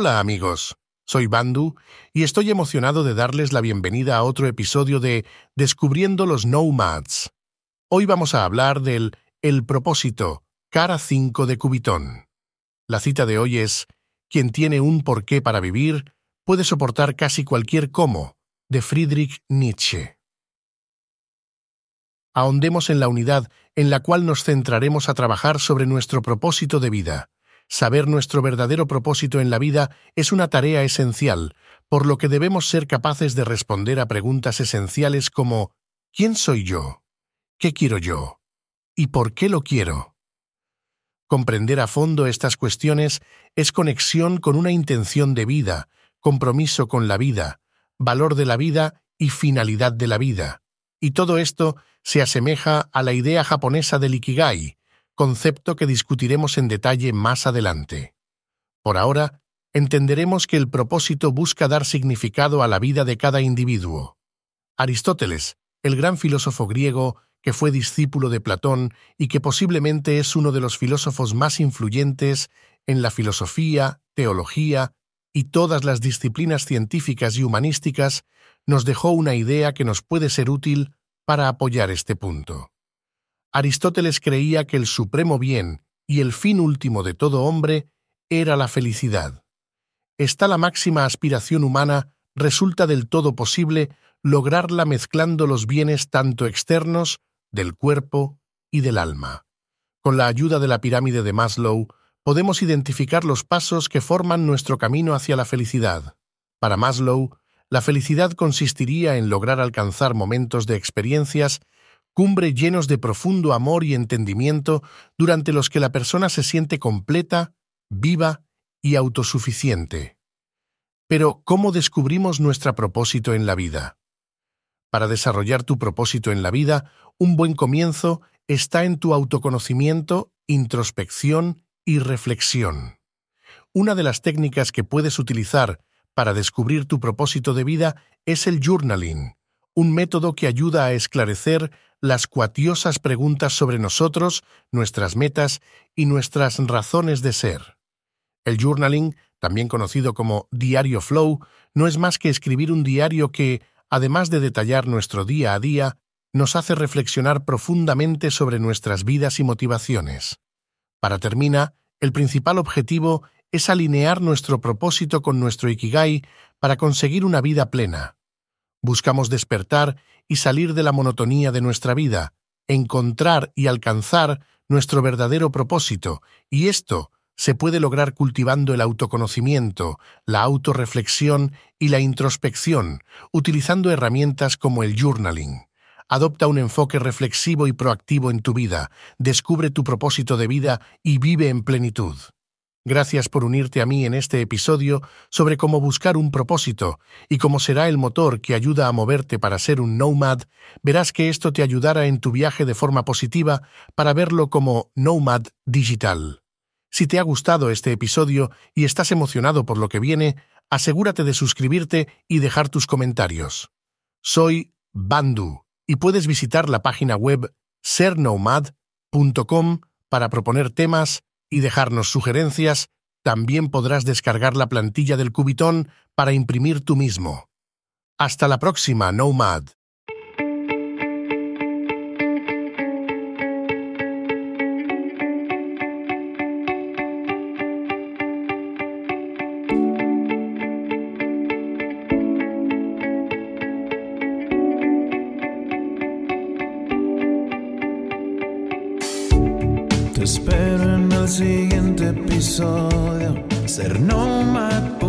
Hola amigos, soy Bandu y estoy emocionado de darles la bienvenida a otro episodio de Descubriendo los Nomads. Hoy vamos a hablar del El propósito, cara 5 de Cubitón. La cita de hoy es Quien tiene un porqué para vivir puede soportar casi cualquier cómo, de Friedrich Nietzsche. Ahondemos en la unidad en la cual nos centraremos a trabajar sobre nuestro propósito de vida. Saber nuestro verdadero propósito en la vida es una tarea esencial, por lo que debemos ser capaces de responder a preguntas esenciales como ¿quién soy yo? ¿Qué quiero yo? ¿Y por qué lo quiero? Comprender a fondo estas cuestiones es conexión con una intención de vida, compromiso con la vida, valor de la vida y finalidad de la vida. Y todo esto se asemeja a la idea japonesa del Ikigai, concepto que discutiremos en detalle más adelante. Por ahora, entenderemos que el propósito busca dar significado a la vida de cada individuo. Aristóteles, el gran filósofo griego, que fue discípulo de Platón y que posiblemente es uno de los filósofos más influyentes en la filosofía, teología y todas las disciplinas científicas y humanísticas, nos dejó una idea que nos puede ser útil para apoyar este punto. Aristóteles creía que el supremo bien y el fin último de todo hombre era la felicidad. Esta la máxima aspiración humana resulta del todo posible lograrla mezclando los bienes tanto externos del cuerpo y del alma. Con la ayuda de la pirámide de Maslow, podemos identificar los pasos que forman nuestro camino hacia la felicidad. Para Maslow, la felicidad consistiría en lograr alcanzar momentos de experiencias, cumbre llenos de profundo amor y entendimiento durante los que la persona se siente completa, viva y autosuficiente. Pero, ¿cómo descubrimos nuestro propósito en la vida? Para desarrollar tu propósito en la vida, un buen comienzo está en tu autoconocimiento, introspección y reflexión. Una de las técnicas que puedes utilizar para descubrir tu propósito de vida es el journaling, un método que ayuda a esclarecer las cuatiosas preguntas sobre nosotros, nuestras metas y nuestras razones de ser. El journaling, también conocido como diario flow, no es más que escribir un diario que, además de detallar nuestro día a día, nos hace reflexionar profundamente sobre nuestras vidas y motivaciones. Para terminar, el principal objetivo es alinear nuestro propósito con nuestro Ikigai para conseguir una vida plena. Buscamos despertar y salir de la monotonía de nuestra vida, encontrar y alcanzar nuestro verdadero propósito, y esto se puede lograr cultivando el autoconocimiento, la autorreflexión y la introspección, utilizando herramientas como el journaling. Adopta un enfoque reflexivo y proactivo en tu vida, descubre tu propósito de vida y vive en plenitud. Gracias por unirte a mí en este episodio sobre cómo buscar un propósito y cómo será el motor que ayuda a moverte para ser un nomad, verás que esto te ayudará en tu viaje de forma positiva para verlo como nomad digital. Si te ha gustado este episodio y estás emocionado por lo que viene, asegúrate de suscribirte y dejar tus comentarios. Soy Bandu y puedes visitar la página web sernomad.com para proponer temas y dejarnos sugerencias. También podrás descargar la plantilla del Cubitón para imprimir tú mismo. Hasta la próxima, Nomad. Te espero en siguiente episodio. Ser nomad.com